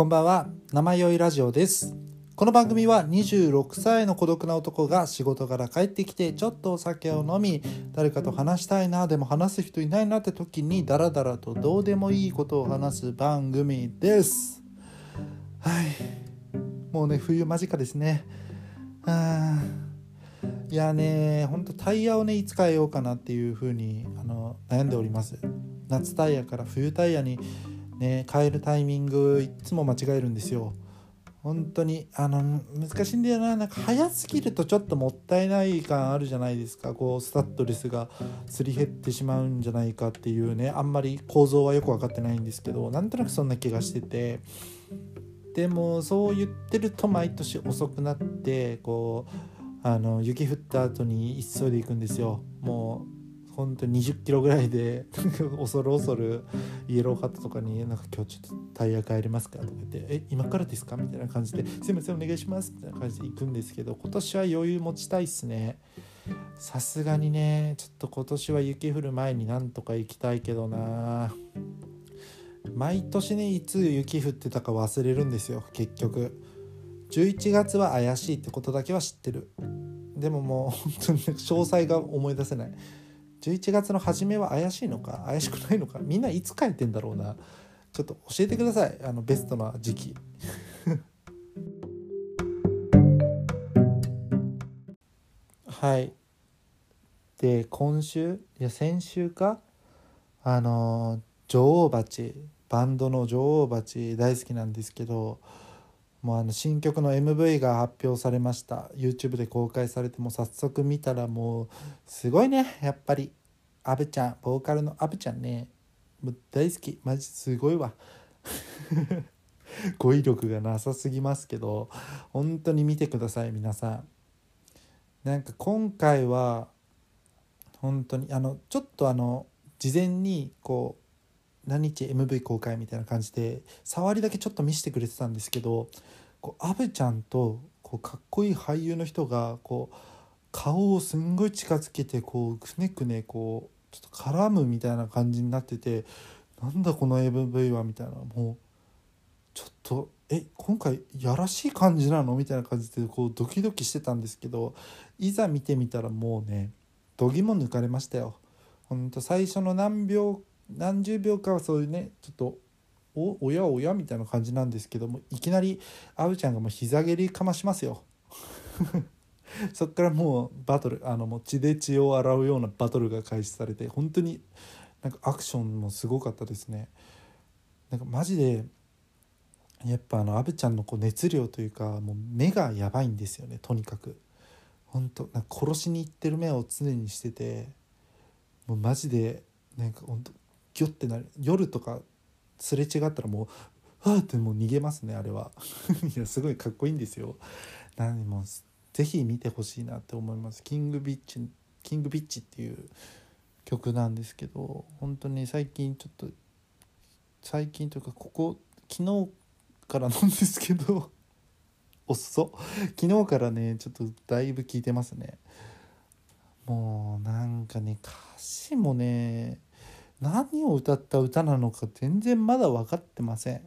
こんばんは。生酔いラジオです。この番組は26歳の孤独な男が仕事から帰ってきてちょっとお酒を飲み誰かと話したいなでも話す人いないなって時にダラダラとどうでもいいことを話す番組です。はい。もうね冬間近ですね。あいやねほんとタイヤをねいつ変えようかなっていう風にあの悩んでおります。夏タイヤから冬タイヤにね変えるタイミングいつも間違えるんですよ。本当にあの難しいんだよな。なんか早すぎるとちょっともったいない感あるじゃないですか。こうスタッドレスがすり減ってしまうんじゃないかっていうね。あんまり構造はよく分かってないんですけどなんとなくそんな気がしてて。でもそう言ってると毎年遅くなってこうあの雪降った後に急いで行くんですよ。もう本当に20キロぐらいで 恐る恐るイエローハットとかに「なんか今日ちょっとタイヤ帰りますか?」とか言って「え今からですか?」みたいな感じで「すいませんお願いします」みたいな感じで行くんですけど今年は余裕持ちたいっすね。さすがにねちょっと今年は雪降る前になんとか行きたいけどな。毎年ねいつ雪降ってたか忘れるんですよ結局。11月は怪しいってことだけは知ってる。でももう本当に詳細が思い出せない。11月の初めは怪しいのか怪しくないのかみんないつ書いてんだろうな。ちょっと教えてください。あのベストな時期。はい。で今週いや先週か。あの女王蜂バンドの女王蜂大好きなんですけどもうあの新曲の MV が発表されました。YouTube で公開されても早速見たらもうすごいね。やっぱり。アブちゃん。ボーカルのアブちゃんね。もう大好き。マジすごいわ。語彙力がなさすぎますけど。本当に見てください皆さん。なんか今回は本当にあのちょっとあの事前にこう何日 MV 公開みたいな感じで触りだけちょっと見せてくれてたんですけどこうアブちゃんとこうかっこいい俳優の人がこう顔をすんごい近づけてこうくねくねこうちょっと絡むみたいな感じになっててなんだこの MV はみたいなもうちょっとえ今回やらしい感じなのみたいな感じでこうドキドキしてたんですけどいざ見てみたらもうねどぎも抜かれましたよ。ほんと最初の何秒何十秒かはそういうねちょっとおおやおやみたいな感じなんですけどもいきなりあうちゃんがもう膝蹴りかましますよ。そっからもうバトルあのもう血で血を洗うようなバトルが開始されて本当になんかアクションもすごかったですねなんかマジでやっぱあのアブちゃんのこう熱量というかもう目がやばいんですよねとにかく本当なんか殺しに行ってる目を常にしててもうマジでなんか本当ギョってなる夜とかすれ違ったらもうわーってもう逃げますねあれは。いやすごいかっこいいんですよ。何もぜひ見てほしいなって思います「キングビッチ」「キングビッチ」っていう曲なんですけど本当に最近ちょっと最近というかここ昨日からなんですけど 遅昨日からねちょっとだいぶ聴いてますね。もうなんかね歌詞もね何を歌った歌なのか全然まだ分かってません。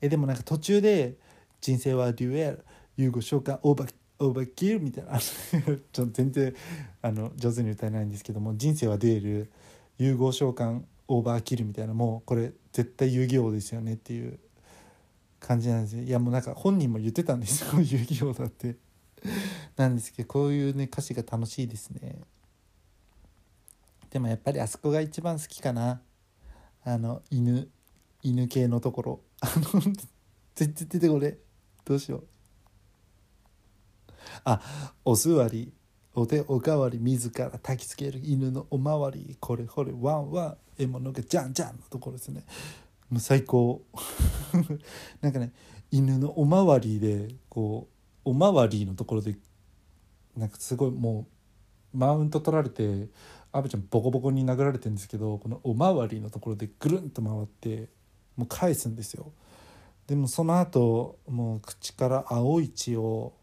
えでもなんか途中で「人生はデュエル融合召喚オーバーオーバーキルみたいな。ちょっと全然あの上手に歌えないんですけども人生はデュエル融合召喚オーバーキルみたいな。もうこれ絶対遊戯王ですよねっていう。感じなんですよ。いやもうなんか本人も言ってたんですよ。遊戯王だって。なんですけどこういうね歌詞が楽しいですね。でもやっぱりあそこが一番好きかな。あの犬犬系のところ。あの全然出てこれ。どうしよう。あお座り。お手おかわり。自ら焚きつける犬のおまわり。これこれ。ワンワン。獲物がジャンジャンのところですね。もう最高。なんかね犬のおまわりでこうおまわりのところでなんかすごいもうマウント取られてアブちゃんボコボコに殴られてるんですけどこのおまわりのところでぐるんと回ってもう返すんですよ。でもその後もう口から青い血を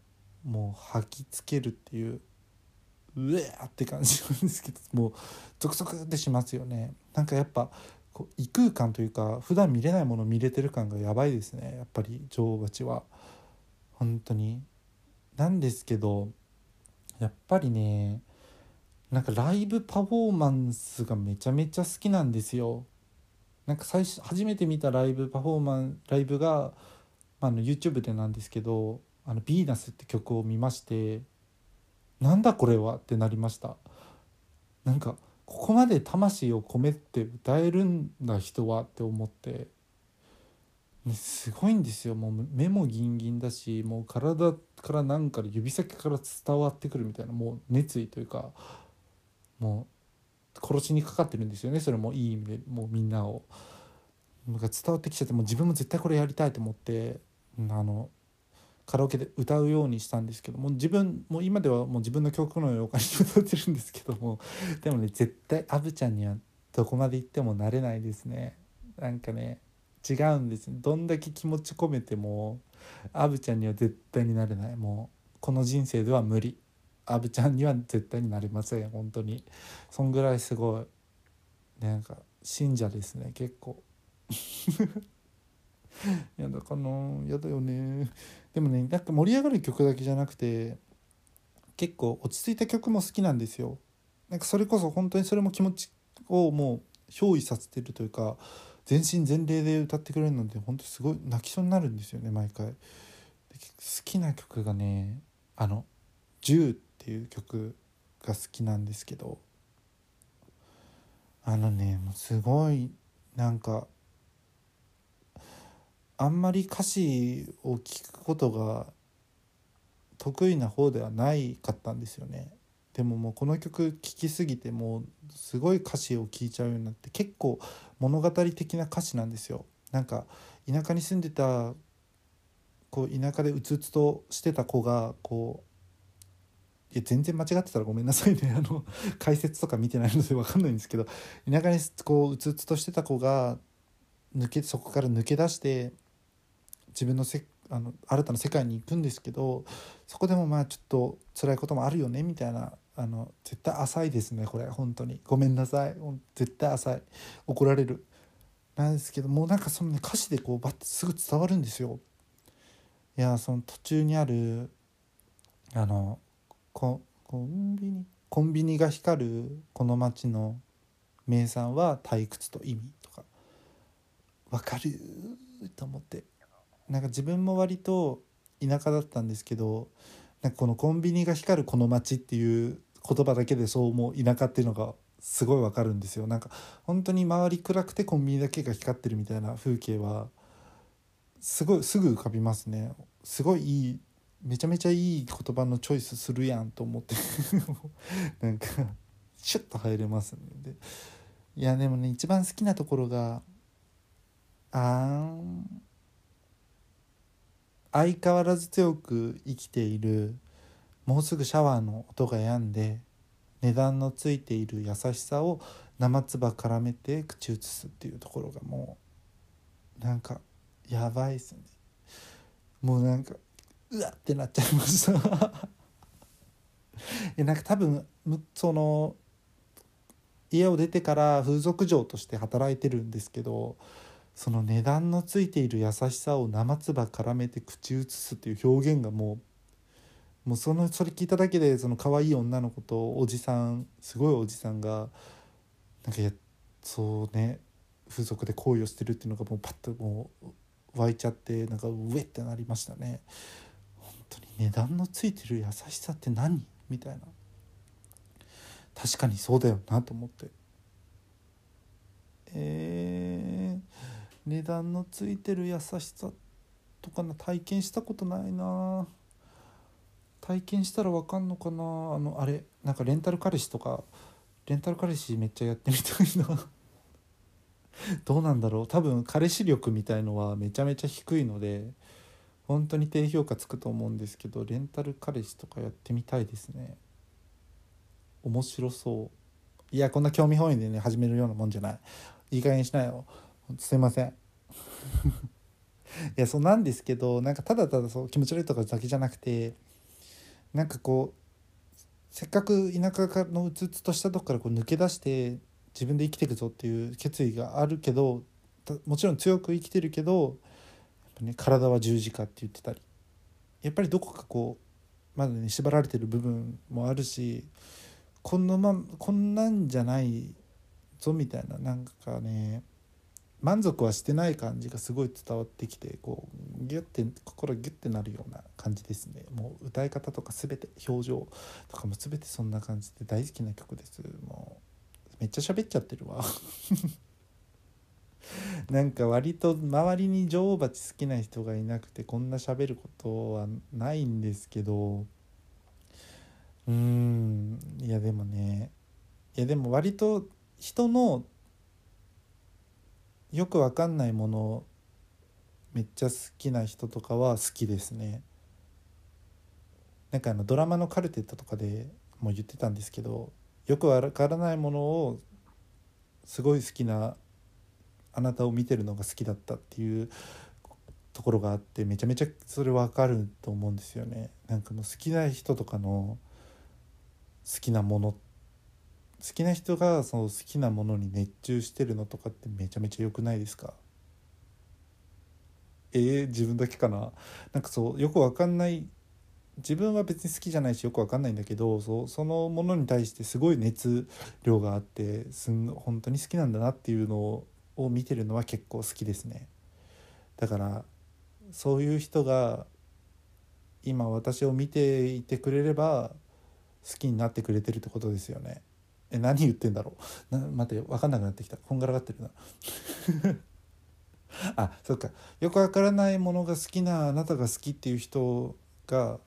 もう吐きつけるっていううえーって感じなんですけどもうゾクゾクってしますよね。なんかやっぱこう異空間というか普段見れないもの見れてる感がやばいですね。やっぱり女王蜂は。本当に。なんですけどやっぱりねなんかライブパフォーマンスがめちゃめちゃ好きなんですよ。なんか最初初めて見たライブパフォーマンライブが、あ、の YouTube でなんですけど「あのヴィーナス」って曲を見ましてなんだこれはってなりました。なんかここまで魂を込めて歌えるんだ人はって思って、ね、すごいんですよ。もう目もギンギンだしもう体からなんか指先から伝わってくるみたいなもう熱意というかもう殺しにかかってるんですよね。それもいい意味でもうみんなを。なんか伝わってきちゃってもう自分も絶対これやりたいと思ってあのカラオケで歌うようにしたんですけども自分も今ではもう自分の曲のように歌ってるんですけどもでもね絶対アブちゃんにはどこまで行ってもなれないですね。なんかね違うんですどんだけ気持ち込めてもアブちゃんには絶対になれない。もうこの人生では無理。アブちゃんには絶対になれません。本当に。そんぐらいすごい。なんか信者ですね。結構。やだかな。やだよね。でもねなんか盛り上がる曲だけじゃなくて結構落ち着いた曲も好きなんですよ。なんかそれこそ本当にそれも気持ちをもう憑依させてるというか全身全霊で歌ってくれるので本当すごい泣きそうになるんですよね毎回。好きな曲がねあの「10」っていう曲が好きなんですけどあのねもうすごいなんかあんまり歌詞を聞くことが得意な方ではないかったんですよね。でももうこの曲聴きすぎてもうすごい歌詞を聴いちゃうようになって結構物語的な歌詞なんですよ。なんか田舎に住んでたこう田舎でうつうつとしてた子がこういや全然間違ってたらごめんなさいね。あの解説とか見てないので分かんないんですけど田舎にこううつうつとしてた子が抜けそこから抜け出して自分のせあの新たな世界に行くんですけどそこでもまあちょっと辛いこともあるよねみたいなあの絶対浅いですねこれ。本当に。ごめんなさい。絶対浅い。怒られる。なんですけどもうなんかその、ね、歌詞でこうバッてすぐ伝わるんですよ。いやその途中にあるあのコンビニコンビニが光るこの町の名産は退屈と意味とか分かると思って。なんか自分も割と田舎だったんですけどなんかこのコンビニが光るこの街っていう言葉だけでそう思う田舎っていうのがすごいわかるんですよ。なんか本当に周り暗くてコンビニだけが光ってるみたいな風景はすごいすぐ浮かびますね。すごいいいめちゃめちゃいい言葉のチョイスするやんと思ってなんかシュッと入れますね。でいやでもね一番好きなところがあん相変わらず強く生きているもうすぐシャワーの音が止んで値段のついている優しさを生唾絡めて口移すっていうところがもうなんかやばいっすね。もうなんかうわってなっちゃいました えなんか多分その家を出てから風俗嬢として働いてるんですけどその値段のついている優しさを生唾絡めて口移すっていう表現がもうもうそのそれ聞いただけでその可愛い女の子とおじさんすごいおじさんがなんかやそうね風俗で行為をしてるっていうのがもうパッともう湧いちゃってなんかうえってなりましたね。当に値段のついてる優しさって何？みたいな。確かにそうだよなと思って。えー値段のついてる優しさとかな体験したことないな。体験したら分かんのかな。あのあれなんかレンタル彼氏とかレンタル彼氏めっちゃやってみたいな。どうなんだろう。多分彼氏力みたいのはめちゃめちゃ低いので本当に低評価つくと思うんですけどレンタル彼氏とかやってみたいですね。面白そう。いやこんな興味本位でね始めるようなもんじゃない。いい加減にしなよ。すいません。いやそうなんですけどなんかただただそう気持ち悪いとかだけじゃなくてなんかこうせっかく田舎のうつうつとしたとこからこう抜け出して自分で生きていくぞっていう決意があるけどもちろん強く生きてるけど、ね、体は十字架って言ってたり。やっぱりどこかこうまだね縛られてる部分もあるしこんなまこんなんじゃないぞみたいななんかね満足はしてない感じがすごい伝わってきてこうギュッて心ギュッてなるような感じですね。もう歌い方とか全て表情とかも全てそんな感じで大好きな曲です。もうめっちゃ喋っちゃってるわ。なんか割と周りに女王蜂好きな人がいなくてこんな喋ることはないんですけどうーんいやでもねいやでも割と人のよくわかんないものめっちゃ好きな人とかは好きですね。なんかあのドラマのカルテットとかでも言ってたんですけどよくわからないものをすごい好きなあなたを見てるのが好きだったっていうところがあってめちゃめちゃそれ分かると思うんですよね。なんかもう好きな人とかの好きなもの好きな人がその好きなものに熱中してるのとかってめちゃめちゃ良くないですか？えー、自分だけかな？なんかそうよくわかんない自分は別に好きじゃないしよくわかんないんだけどそうそのものに対してすごい熱量があってすん本当に好きなんだなっていうのをを見てるのは結構好きですね。だからそういう人が今私を見ていてくれれば好きになってくれてるってことですよね。え何言ってんだろう。な待って分かんなくなってきた。こんがらがってるな。あそっか。よくわからないものが好きなあなたが好きっていう人が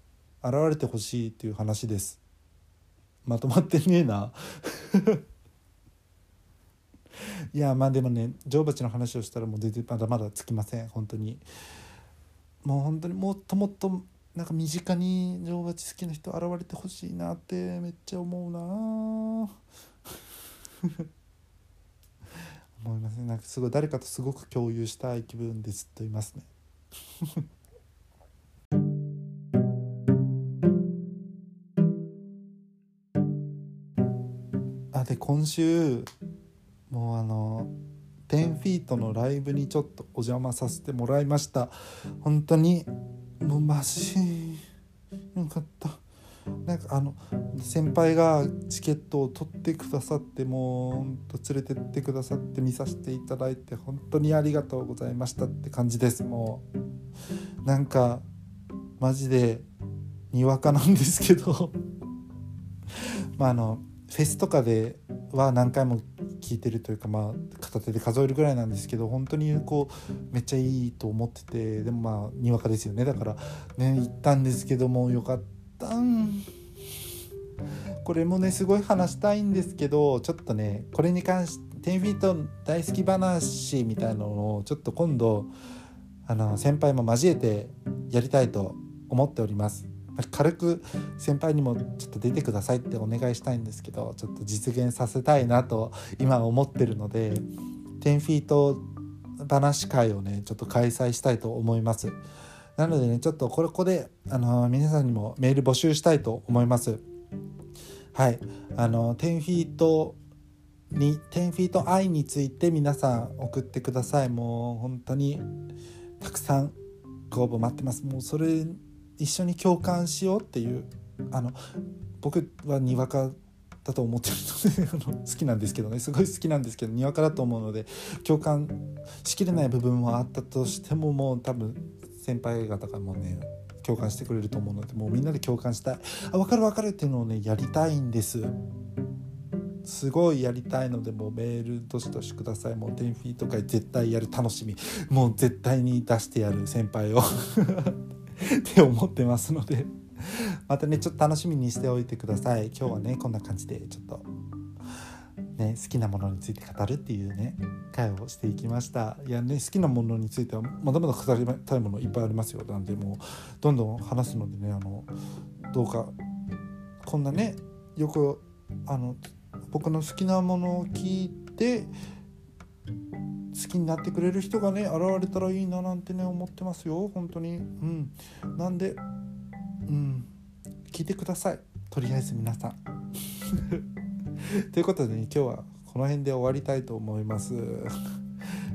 現れてほしいっていう話です。まとまってねえな。いやまあでもね女王蜂の話をしたらもう全然まだまだつきません。本当に。もう本当にもっともっとなんか身近に女王蜂好きな人現れてほしいなってめっちゃ思うな。思いますね。なんかすごい誰かとすごく共有したい気分でずっといますね。あで今週もうあの10フィートのライブにちょっとお邪魔させてもらいました。本当にもうマジよかった。なんかあの先輩がチケットを取ってくださってもうんと連れてってくださって見させていただいて本当にありがとうございましたって感じです。もうなんかマジでにわかなんですけど。まああのフェスとかでは何回も聞いてるというかまあ片手で数えるぐらいなんですけど本当にこうめっちゃいいと思っててでもまあにわかですよね。だからね行ったんですけどもよかったこれもねすごい話したいんですけどちょっとねこれに関して10フィート大好き話みたいなのをちょっと今度あの先輩も交えてやりたいと思っております。軽く先輩にもちょっと出てくださいってお願いしたいんですけどちょっと実現させたいなと今思ってるので10フィート話会をねちょっと開催したいと思います。なのでねちょっとこれここであの皆さんにもメール募集したいと思います。はい。あの10フィートに10フィート愛について皆さん送ってください。もう本当にたくさんご応募待ってます。もうそれ一緒に共感しようっていうあの僕はにわかだと思ってるので 好きなんですけどね。すごい好きなんですけどにわかだと思うので共感しきれない部分はあったとしてももう多分先輩方がもね共感してくれると思うのでもうみんなで共感したい。あ分かる分かるっていうのをねやりたいんです。すごいやりたいのでもうメールどしどしください。もう10フィート会絶対やる楽しみ。もう絶対に出してやる先輩を。って思ってますのでまたねちょっと楽しみにしておいてください。今日はねこんな感じでちょっとね好きなものについて語るっていうね会をしていきました。いやね好きなものについてはまだまだ語りたいものいっぱいありますよ。なんでもうどんどん話すのでねあのどうかこんなねよくあの僕の好きなものを聞いて好きになってくれる人がね現れたらいいななんてね思ってますよ。本当に。うん。なんでうん。聞いてください。とりあえず皆さん。ということでね今日はこの辺で終わりたいと思います。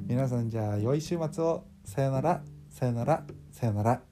皆さんじゃあ良い週末を。さよなら。さよなら。さよなら。